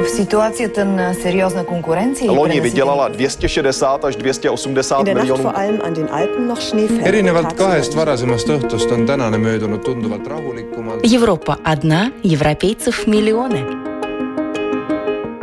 В ситуации ten серьезной конкуренции Loni vydělala 260 až 280 miljonů. erinevalt kahest varasemast õhtust on tänane möödunud tunduvalt rahulikumalt. Европа одна, европейцев миллионы.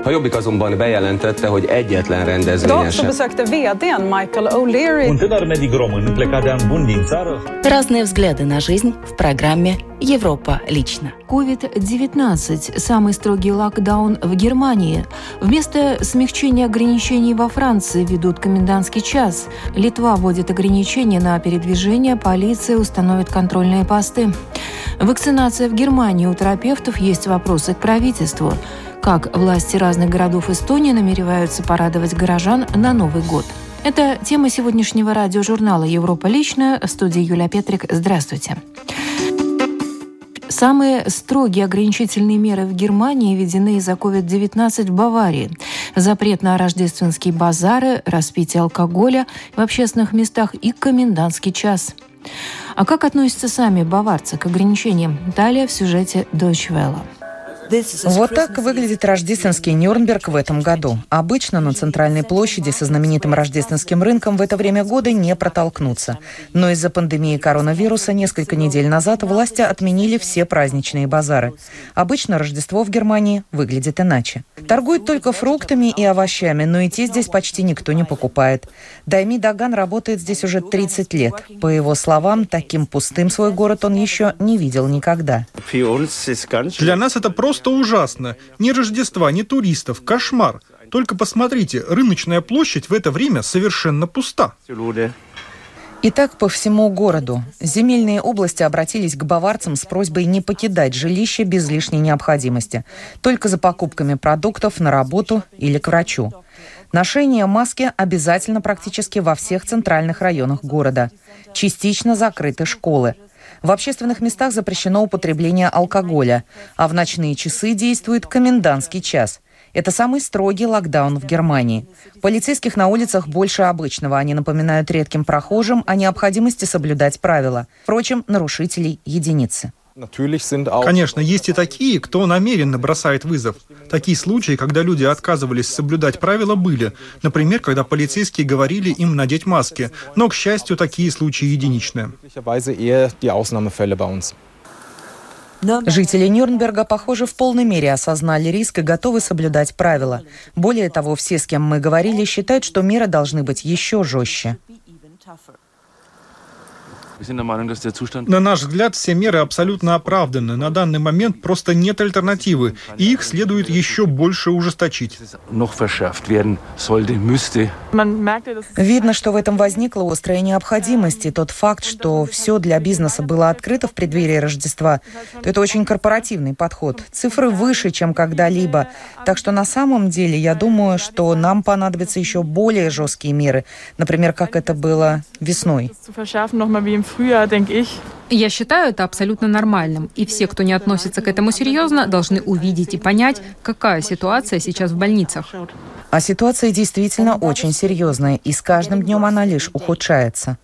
A Jobbik azonban bejelentette, hogy egyetlen rendezvényen Idag så sem. besökte vdn Michael O'Leary Un tânăr medic român plecat de an bun din țară Разные взгляды на жизнь в программе «Европа лично». COVID-19 – самый строгий локдаун в Германии. Вместо смягчения ограничений во Франции ведут комендантский час. Литва вводит ограничения на передвижение, полиция установит контрольные посты. Вакцинация в Германии. У терапевтов есть вопросы к правительству. Как власти разных городов Эстонии намереваются порадовать горожан на Новый год. Это тема сегодняшнего радиожурнала «Европа лично». В студии Юлия Петрик. Здравствуйте. Самые строгие ограничительные меры в Германии введены из-за COVID-19 в Баварии. Запрет на рождественские базары, распитие алкоголя в общественных местах и комендантский час. А как относятся сами баварцы к ограничениям? Далее в сюжете Deutsche Welle. Вот так выглядит рождественский Нюрнберг в этом году. Обычно на центральной площади со знаменитым рождественским рынком в это время года не протолкнуться. Но из-за пандемии коронавируса несколько недель назад власти отменили все праздничные базары. Обычно Рождество в Германии выглядит иначе. Торгуют только фруктами и овощами, но и те здесь почти никто не покупает. Дайми Даган работает здесь уже 30 лет. По его словам, таким пустым свой город он еще не видел никогда. Для нас это просто ужасно. Ни Рождества, ни туристов. Кошмар. Только посмотрите, рыночная площадь в это время совершенно пуста. И так по всему городу. Земельные области обратились к баварцам с просьбой не покидать жилище без лишней необходимости. Только за покупками продуктов на работу или к врачу. Ношение маски обязательно практически во всех центральных районах города. Частично закрыты школы. В общественных местах запрещено употребление алкоголя, а в ночные часы действует комендантский час. Это самый строгий локдаун в Германии. Полицейских на улицах больше обычного. Они напоминают редким прохожим о необходимости соблюдать правила. Впрочем, нарушителей единицы. Конечно, есть и такие, кто намеренно бросает вызов. Такие случаи, когда люди отказывались соблюдать правила, были. Например, когда полицейские говорили им надеть маски. Но, к счастью, такие случаи единичные. Жители Нюрнберга, похоже, в полной мере осознали риск и готовы соблюдать правила. Более того, все, с кем мы говорили, считают, что меры должны быть еще жестче. На наш взгляд, все меры абсолютно оправданы. На данный момент просто нет альтернативы, и их следует еще больше ужесточить. Видно, что в этом возникла острая необходимость, и тот факт, что все для бизнеса было открыто в преддверии Рождества, то это очень корпоративный подход. Цифры выше, чем когда-либо. Так что на самом деле я думаю, что нам понадобятся еще более жесткие меры, например, как это было весной. Я считаю это абсолютно нормальным, и все, кто не относится к этому серьезно, должны увидеть и понять, какая ситуация сейчас в больницах. А ситуация действительно очень серьезная, и с каждым днем она лишь ухудшается.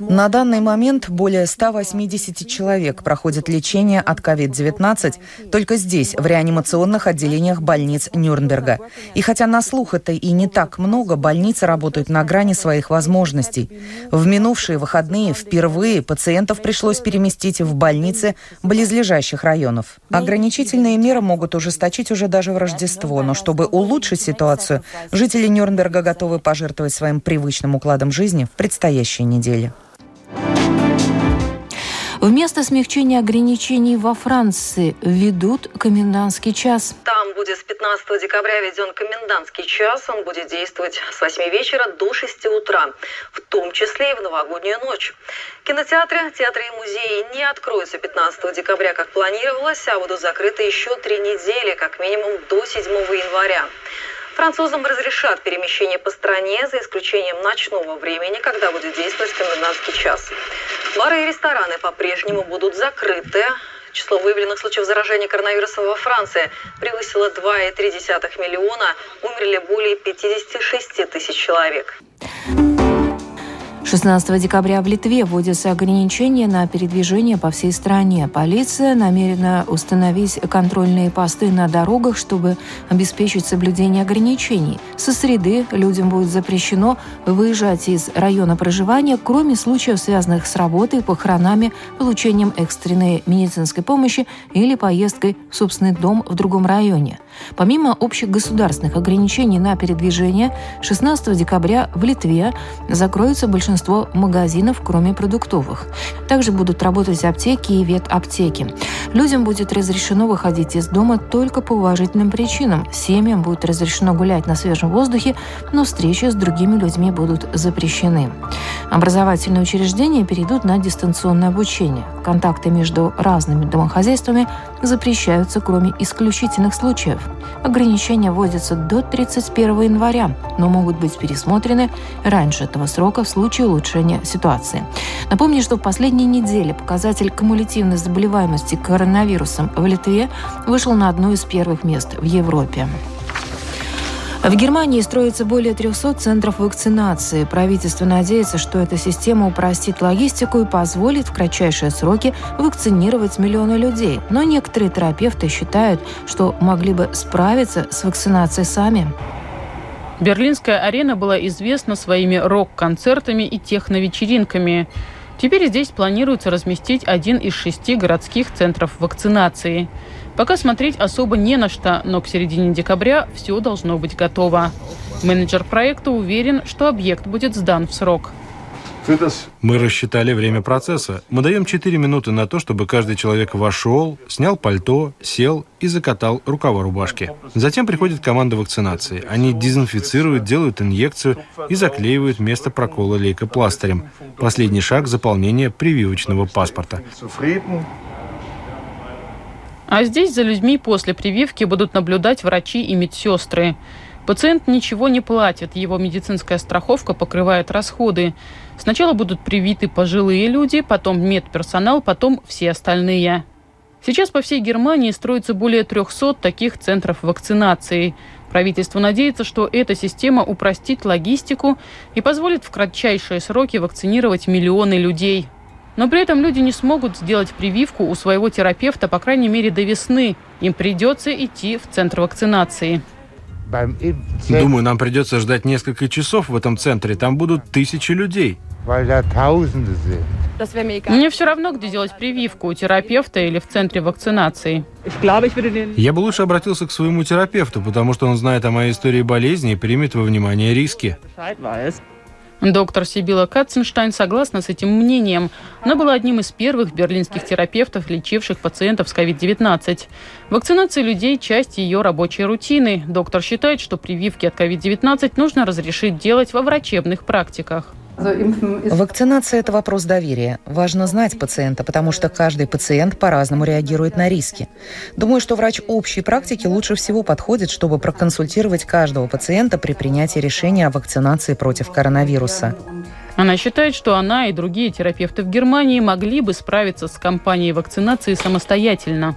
На данный момент более 180 человек проходят лечение от COVID-19 только здесь, в реанимационных отделениях больниц Нюрнберга. И хотя на слух это и не так много, больницы работают на грани своих возможностей. В минувшие выходные впервые пациентов пришлось переместить в больницы близлежащих районов. Ограничительные меры могут ужесточить уже даже в Рождество, но чтобы улучшить ситуацию, жители Нюрнберга готовы пожертвовать своим привычным укладом жизни в предстоящей неделе. Вместо смягчения ограничений во Франции ведут комендантский час. Там будет с 15 декабря введен комендантский час. Он будет действовать с 8 вечера до 6 утра, в том числе и в новогоднюю ночь. Кинотеатры, театры и музеи не откроются 15 декабря, как планировалось, а будут закрыты еще три недели, как минимум до 7 января. Французам разрешат перемещение по стране за исключением ночного времени, когда будет действовать комендантский час. Бары и рестораны по-прежнему будут закрыты. Число выявленных случаев заражения коронавирусом во Франции превысило 2,3 миллиона. Умерли более 56 тысяч человек. 16 декабря в Литве вводятся ограничения на передвижение по всей стране. Полиция намерена установить контрольные посты на дорогах, чтобы обеспечить соблюдение ограничений. Со среды людям будет запрещено выезжать из района проживания, кроме случаев, связанных с работой, похоронами, получением экстренной медицинской помощи или поездкой в собственный дом в другом районе. Помимо общих государственных ограничений на передвижение, 16 декабря в Литве закроются большинство магазинов, кроме продуктовых. Также будут работать аптеки и ветаптеки. Людям будет разрешено выходить из дома только по уважительным причинам. Семьям будет разрешено гулять на свежем воздухе, но встречи с другими людьми будут запрещены. Образовательные учреждения перейдут на дистанционное обучение. Контакты между разными домохозяйствами запрещаются, кроме исключительных случаев. Ограничения вводятся до 31 января, но могут быть пересмотрены раньше этого срока в случае улучшения ситуации. Напомню, что в последние недели показатель кумулятивной заболеваемости коронавирусом в Литве вышел на одно из первых мест в Европе. В Германии строится более 300 центров вакцинации. Правительство надеется, что эта система упростит логистику и позволит в кратчайшие сроки вакцинировать миллионы людей. Но некоторые терапевты считают, что могли бы справиться с вакцинацией сами. Берлинская арена была известна своими рок-концертами и техновечеринками. Теперь здесь планируется разместить один из шести городских центров вакцинации – Пока смотреть особо не на что, но к середине декабря все должно быть готово. Менеджер проекта уверен, что объект будет сдан в срок. Мы рассчитали время процесса. Мы даем 4 минуты на то, чтобы каждый человек вошел, снял пальто, сел и закатал рукава рубашки. Затем приходит команда вакцинации. Они дезинфицируют, делают инъекцию и заклеивают место прокола лейкопластырем. Последний шаг – заполнение прививочного паспорта. А здесь за людьми после прививки будут наблюдать врачи и медсестры. Пациент ничего не платит, его медицинская страховка покрывает расходы. Сначала будут привиты пожилые люди, потом медперсонал, потом все остальные. Сейчас по всей Германии строится более 300 таких центров вакцинации. Правительство надеется, что эта система упростит логистику и позволит в кратчайшие сроки вакцинировать миллионы людей. Но при этом люди не смогут сделать прививку у своего терапевта, по крайней мере, до весны. Им придется идти в центр вакцинации. Думаю, нам придется ждать несколько часов в этом центре. Там будут тысячи людей. Мне все равно, где делать прививку, у терапевта или в центре вакцинации. Я бы лучше обратился к своему терапевту, потому что он знает о моей истории болезни и примет во внимание риски. Доктор Сибила Катценштайн согласна с этим мнением. Она была одним из первых берлинских терапевтов, лечивших пациентов с COVID-19. Вакцинация людей – часть ее рабочей рутины. Доктор считает, что прививки от COVID-19 нужно разрешить делать во врачебных практиках. Вакцинация – это вопрос доверия. Важно знать пациента, потому что каждый пациент по-разному реагирует на риски. Думаю, что врач общей практики лучше всего подходит, чтобы проконсультировать каждого пациента при принятии решения о вакцинации против коронавируса. Она считает, что она и другие терапевты в Германии могли бы справиться с кампанией вакцинации самостоятельно.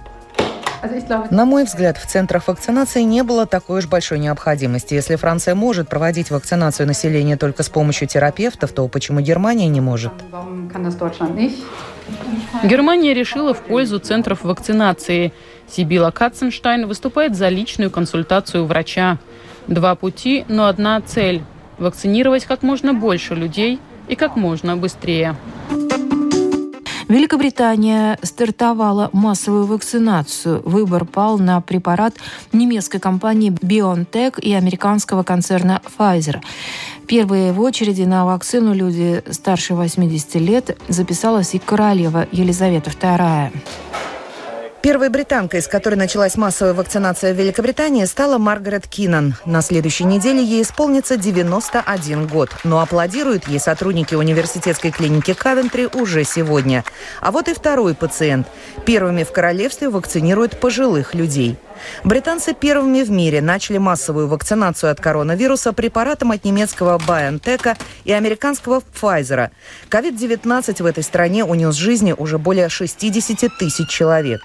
На мой взгляд, в центрах вакцинации не было такой уж большой необходимости. Если Франция может проводить вакцинацию населения только с помощью терапевтов, то почему Германия не может? Германия решила в пользу центров вакцинации. Сибила Катценштайн выступает за личную консультацию врача. Два пути, но одна цель – вакцинировать как можно больше людей и как можно быстрее. Великобритания стартовала массовую вакцинацию. Выбор пал на препарат немецкой компании BioNTech и американского концерна Pfizer. Первые в очереди на вакцину люди старше 80 лет записалась и королева Елизавета II. Первой британкой, с которой началась массовая вакцинация в Великобритании, стала Маргарет Киннон. На следующей неделе ей исполнится 91 год. Но аплодируют ей сотрудники университетской клиники Кавентри уже сегодня. А вот и второй пациент. Первыми в королевстве вакцинируют пожилых людей. Британцы первыми в мире начали массовую вакцинацию от коронавируса препаратом от немецкого BioNTech и американского Pfizer. COVID-19 в этой стране унес жизни уже более 60 тысяч человек.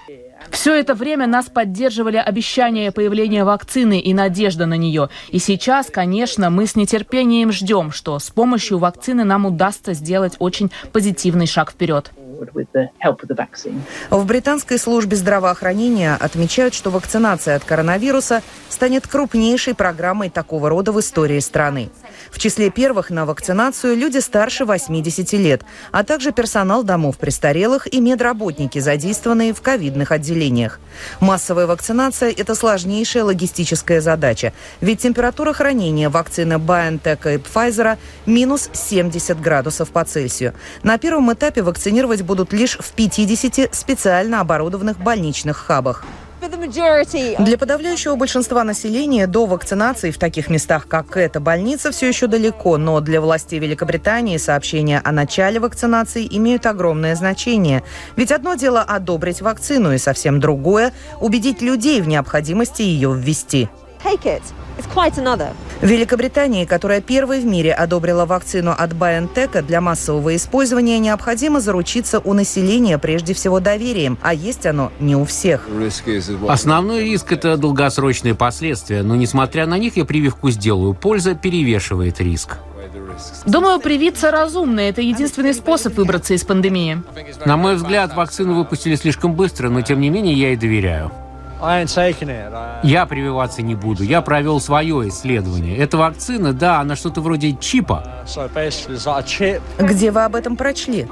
Все это время нас поддерживали обещания появления вакцины и надежда на нее. И сейчас, конечно, мы с нетерпением ждем, что с помощью вакцины нам удастся сделать очень позитивный шаг вперед. В британской службе здравоохранения отмечают, что вакцинация от коронавируса станет крупнейшей программой такого рода в истории страны. В числе первых на вакцинацию люди старше 80 лет, а также персонал домов престарелых и медработники, задействованные в ковидных отделениях. Массовая вакцинация – это сложнейшая логистическая задача, ведь температура хранения вакцины BioNTech и Pfizer минус 70 градусов по Цельсию. На первом этапе вакцинировать будут лишь в 50 специально оборудованных больничных хабах. Для подавляющего большинства населения до вакцинации в таких местах, как эта больница, все еще далеко, но для властей Великобритании сообщения о начале вакцинации имеют огромное значение. Ведь одно дело одобрить вакцину, и совсем другое – убедить людей в необходимости ее ввести. Take it. В Великобритании, которая первой в мире одобрила вакцину от BioNTech для массового использования, необходимо заручиться у населения прежде всего доверием, а есть оно не у всех. Основной риск – это долгосрочные последствия, но несмотря на них я прививку сделаю. Польза перевешивает риск. Думаю, привиться разумно. Это единственный способ выбраться из пандемии. На мой взгляд, вакцину выпустили слишком быстро, но тем не менее я и доверяю. Я прививаться не буду. Я провел свое исследование. Эта вакцина, да, она что-то вроде чипа. Где вы об этом прочли?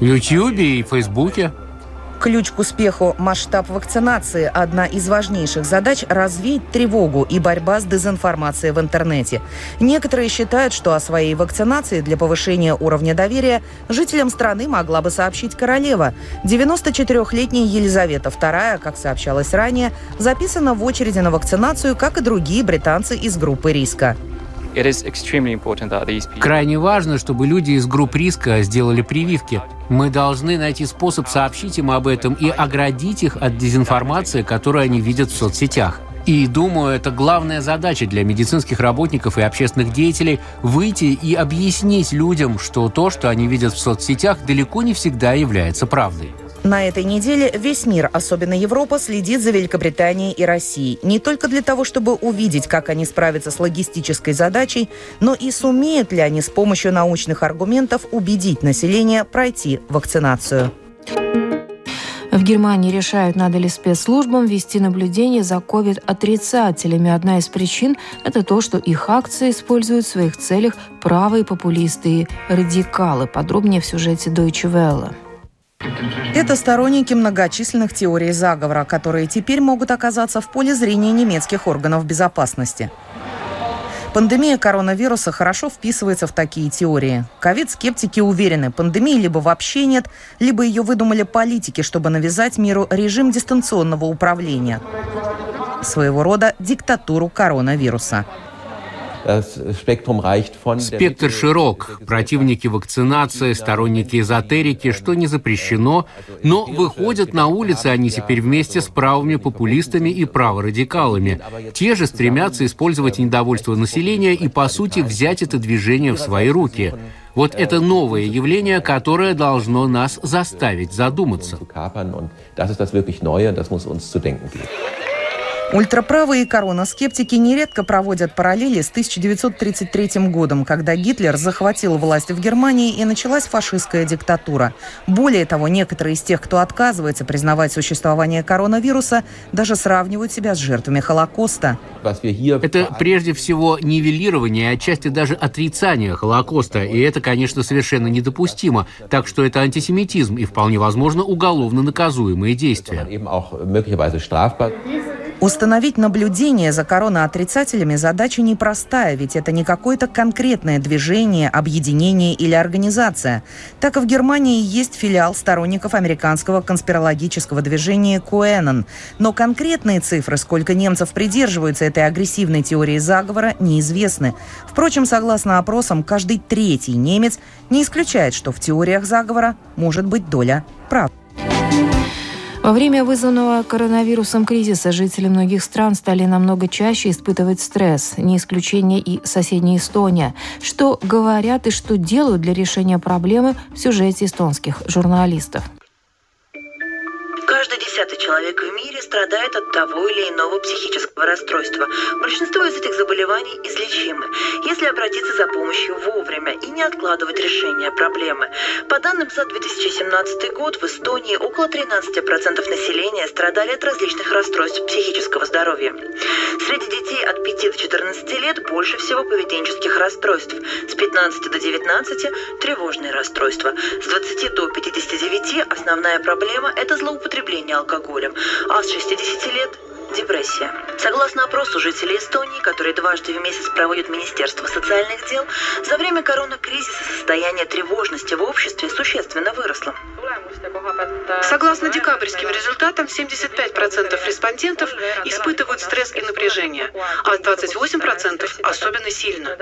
В Ютьюбе и Фейсбуке. Ключ к успеху – масштаб вакцинации. Одна из важнейших задач – развеять тревогу и борьба с дезинформацией в интернете. Некоторые считают, что о своей вакцинации для повышения уровня доверия жителям страны могла бы сообщить королева. 94-летняя Елизавета II, как сообщалось ранее, записана в очереди на вакцинацию, как и другие британцы из группы риска. Крайне важно, чтобы люди из групп риска сделали прививки. Мы должны найти способ сообщить им об этом и оградить их от дезинформации, которую они видят в соцсетях. И думаю, это главная задача для медицинских работников и общественных деятелей – выйти и объяснить людям, что то, что они видят в соцсетях, далеко не всегда является правдой. На этой неделе весь мир, особенно Европа, следит за Великобританией и Россией. Не только для того, чтобы увидеть, как они справятся с логистической задачей, но и сумеют ли они с помощью научных аргументов убедить население пройти вакцинацию. В Германии решают, надо ли спецслужбам вести наблюдение за COVID-отрицателями. Одна из причин – это то, что их акции используют в своих целях правые популисты и радикалы. Подробнее в сюжете Deutsche Welle. Это сторонники многочисленных теорий заговора, которые теперь могут оказаться в поле зрения немецких органов безопасности. Пандемия коронавируса хорошо вписывается в такие теории. Ковид-скептики уверены, пандемии либо вообще нет, либо ее выдумали политики, чтобы навязать миру режим дистанционного управления. Своего рода диктатуру коронавируса. Спектр широк. Противники вакцинации, сторонники эзотерики, что не запрещено, но выходят на улицы они теперь вместе с правыми популистами и праворадикалами. Те же стремятся использовать недовольство населения и, по сути, взять это движение в свои руки. Вот это новое явление, которое должно нас заставить задуматься. Ультраправые коронаскептики нередко проводят параллели с 1933 годом, когда Гитлер захватил власть в Германии и началась фашистская диктатура. Более того, некоторые из тех, кто отказывается признавать существование коронавируса, даже сравнивают себя с жертвами Холокоста. Это прежде всего нивелирование, а отчасти даже отрицание Холокоста. И это, конечно, совершенно недопустимо. Так что это антисемитизм и вполне возможно уголовно наказуемые действия. Установить наблюдение за короноотрицателями задача непростая, ведь это не какое-то конкретное движение, объединение или организация. Так и в Германии есть филиал сторонников американского конспирологического движения Куэнон. Но конкретные цифры, сколько немцев придерживаются этой агрессивной теории заговора, неизвестны. Впрочем, согласно опросам, каждый третий немец не исключает, что в теориях заговора может быть доля прав. Во время вызванного коронавирусом кризиса жители многих стран стали намного чаще испытывать стресс. Не исключение и соседняя Эстония. Что говорят и что делают для решения проблемы в сюжете эстонских журналистов. Каждый десятый человек в мире страдает от того или иного психического расстройства. Большинство из этих заболеваний излечимы, если обратиться за помощью вовремя и не откладывать решение проблемы. По данным за 2017 год в Эстонии около 13% населения страдали от различных расстройств психического здоровья. Среди детей от 5 до 14 лет больше всего поведенческих расстройств, с 15 до 19 – тревожные расстройства, с 20 до 59 основная проблема – это злоупотребление алкоголем, а с 60 лет депрессия. Согласно опросу жителей Эстонии, который дважды в месяц проводит Министерство социальных дел, за время коронакризиса состояние тревожности в обществе существенно выросло. Согласно декабрьским результатам, 75% респондентов испытывают стресс и напряжение, а 28% особенно сильно.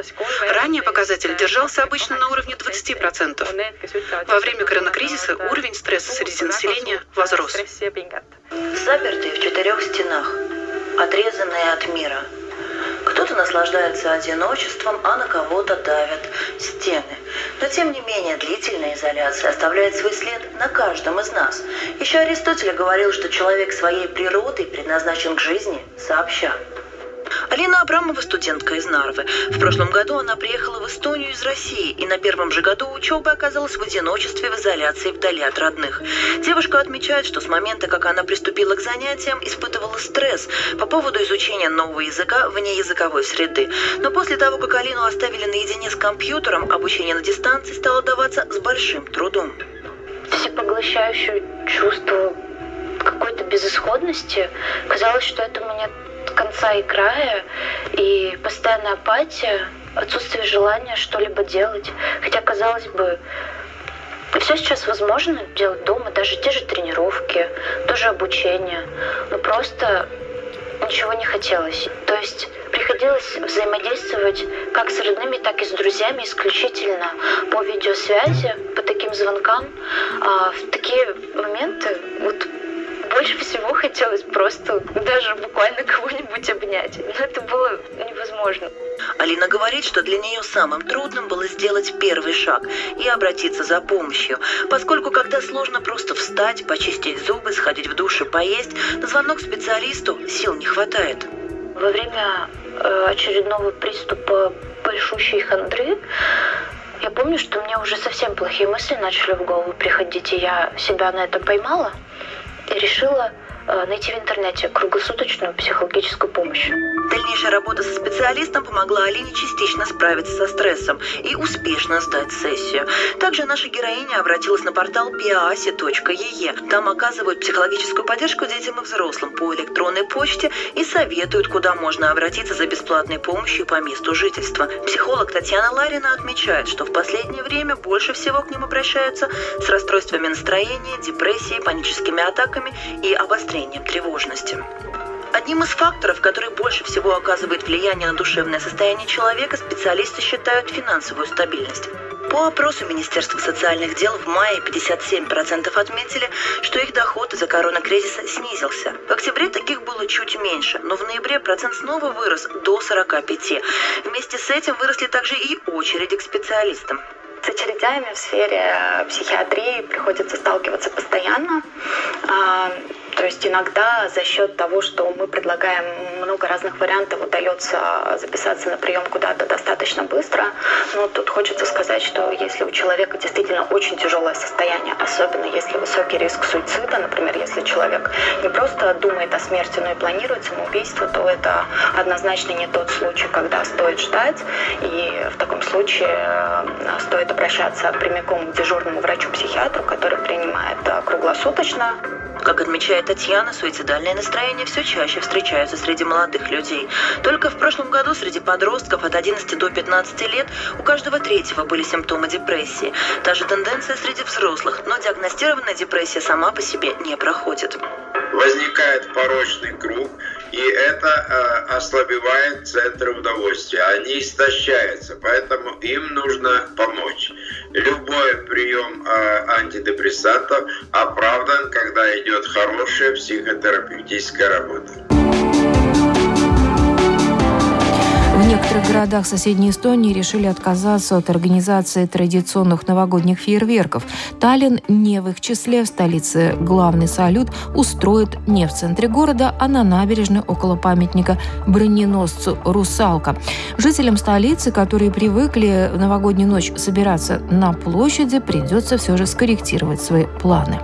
Ранее показатель держался обычно на уровне 20%. Во время коронакризиса уровень стресса среди населения возрос. Запертые в четырех стенах, отрезанные от мира. Кто-то наслаждается одиночеством, а на кого-то давят стены. Но тем не менее длительная изоляция оставляет свой след на каждом из нас. Еще Аристотель говорил, что человек своей природой предназначен к жизни сообща. Алина Абрамова студентка из Нарвы. В прошлом году она приехала в Эстонию из России и на первом же году учебы оказалась в одиночестве в изоляции вдали от родных. Девушка отмечает, что с момента, как она приступила к занятиям, испытывала стресс по поводу изучения нового языка вне языковой среды. Но после того, как Алину оставили наедине с компьютером, обучение на дистанции стало даваться с большим трудом. Всепоглощающее чувство какой-то безысходности. Казалось, что это меня конца и края, и постоянная апатия, отсутствие желания что-либо делать. Хотя, казалось бы, все сейчас возможно делать дома, даже те же тренировки, тоже обучение. Но просто ничего не хотелось. То есть приходилось взаимодействовать как с родными, так и с друзьями исключительно по видеосвязи, по таким звонкам. А в такие моменты вот больше всего хотелось просто даже буквально кого-нибудь обнять. Но это было невозможно. Алина говорит, что для нее самым трудным было сделать первый шаг и обратиться за помощью, поскольку когда сложно просто встать, почистить зубы, сходить в душ и поесть, на звонок специалисту сил не хватает. Во время э, очередного приступа большущей хандры я помню, что мне уже совсем плохие мысли начали в голову приходить, и я себя на это поймала решила найти в интернете круглосуточную психологическую помощь. Дальнейшая работа со специалистом помогла Алине частично справиться со стрессом и успешно сдать сессию. Также наша героиня обратилась на портал piaasi.ee. Там оказывают психологическую поддержку детям и взрослым по электронной почте и советуют, куда можно обратиться за бесплатной помощью по месту жительства. Психолог Татьяна Ларина отмечает, что в последнее время больше всего к ним обращаются с расстройствами настроения, депрессией, паническими атаками и обострением обострением тревожности. Одним из факторов, который больше всего оказывает влияние на душевное состояние человека, специалисты считают финансовую стабильность. По опросу Министерства социальных дел в мае 57% отметили, что их доход из-за коронакризиса снизился. В октябре таких было чуть меньше, но в ноябре процент снова вырос до 45. Вместе с этим выросли также и очереди к специалистам. С очередями в сфере психиатрии приходится сталкиваться постоянно. То есть иногда за счет того, что мы предлагаем много разных вариантов, удается записаться на прием куда-то достаточно быстро. Но тут хочется сказать, что если у человека действительно очень тяжелое состояние, особенно если высокий риск суицида, например, если человек не просто думает о смерти, но и планирует самоубийство, то это однозначно не тот случай, когда стоит ждать. И в таком случае э, стоит обращаться прямиком к дежурному врачу-психиатру, который принимает э, круглосуточно. Как отмечает Татьяна, суицидальные настроения все чаще встречаются среди молодых людей. Только в прошлом году среди подростков от 11 до 15 лет у каждого третьего были симптомы депрессии. Та же тенденция среди взрослых, но диагностированная депрессия сама по себе не проходит. Возникает порочный круг, и это э, ослабевает центры удовольствия. Они истощаются, поэтому им нужно помочь. Любой прием э, антидепрессантов оправдан, когда идет хорошая психотерапевтическая работа. Некоторых городах соседней Эстонии решили отказаться от организации традиционных новогодних фейерверков. Таллин не в их числе. В столице главный салют устроит не в центре города, а на набережной около памятника броненосцу «Русалка». Жителям столицы, которые привыкли в новогоднюю ночь собираться на площади, придется все же скорректировать свои планы.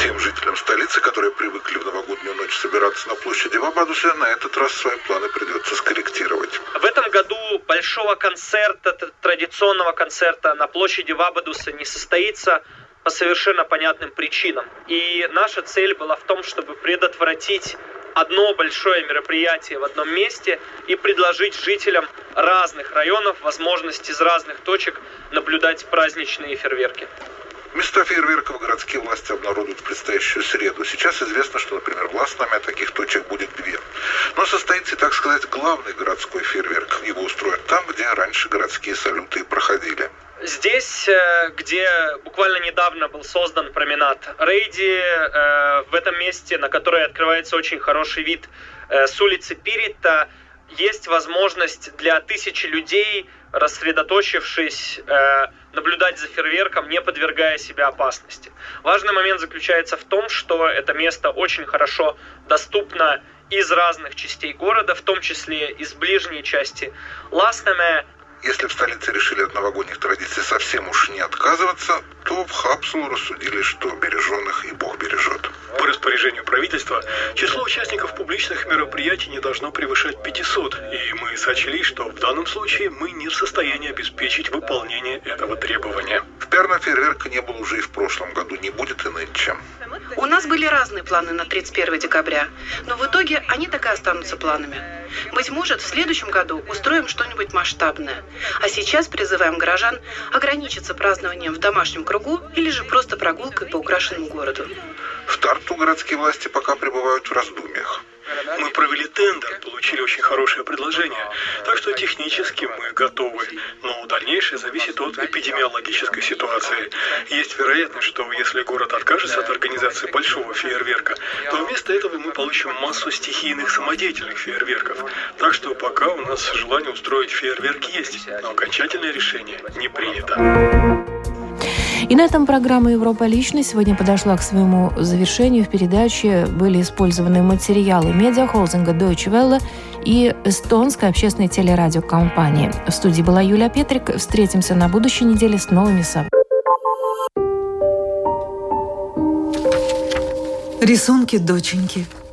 Тем жителям столицы, которые привыкли в новогоднюю ночь собираться на площади Вабадуса, на этот раз свои планы придется скорректировать. В этом году большого концерта, традиционного концерта на площади Вабадуса не состоится по совершенно понятным причинам. И наша цель была в том, чтобы предотвратить одно большое мероприятие в одном месте и предложить жителям разных районов возможность из разных точек наблюдать праздничные фейерверки. Места фейерверков городские власти обнародуют в предстоящую среду. Сейчас известно, что, например, в Ласнаме таких точек будет две. Но состоится, так сказать, главный городской фейерверк. Его устроят там, где раньше городские салюты проходили. Здесь, э, где буквально недавно был создан променад Рейди, э, в этом месте, на которое открывается очень хороший вид э, с улицы Пирита, есть возможность для тысячи людей, рассредоточившись, наблюдать за фейерверком, не подвергая себя опасности. Важный момент заключается в том, что это место очень хорошо доступно из разных частей города, в том числе из ближней части Ласнаме, если в столице решили от новогодних традиций совсем уж не отказываться, то в Хапсулу рассудили, что береженных и Бог бережет. По распоряжению правительства, число участников публичных мероприятий не должно превышать 500, и мы сочли, что в данном случае мы не в состоянии обеспечить выполнение этого требования. В Перна фейерверка не было уже и в прошлом году, не будет и нынче. У нас были разные планы на 31 декабря, но в итоге они так и останутся планами. Быть может, в следующем году устроим что-нибудь масштабное. А сейчас призываем горожан ограничиться празднованием в домашнем кругу или же просто прогулкой по украшенному городу. В Тарту городские власти пока пребывают в раздумьях. Мы провели тендер, получили очень хорошее предложение, так что технически мы готовы. Но дальнейшее зависит от эпидемиологической ситуации. Есть вероятность, что если город откажется от организации большого фейерверка, то вместо этого мы получим массу стихийных самодеятельных фейерверков. Так что пока у нас желание устроить фейерверк есть, но окончательное решение не принято. И на этом программа «Европа лично» сегодня подошла к своему завершению. В передаче были использованы материалы медиахолдинга Deutsche Welle и эстонской общественной телерадиокомпании. В студии была Юлия Петрик. Встретимся на будущей неделе с новыми событиями. Рисунки доченьки –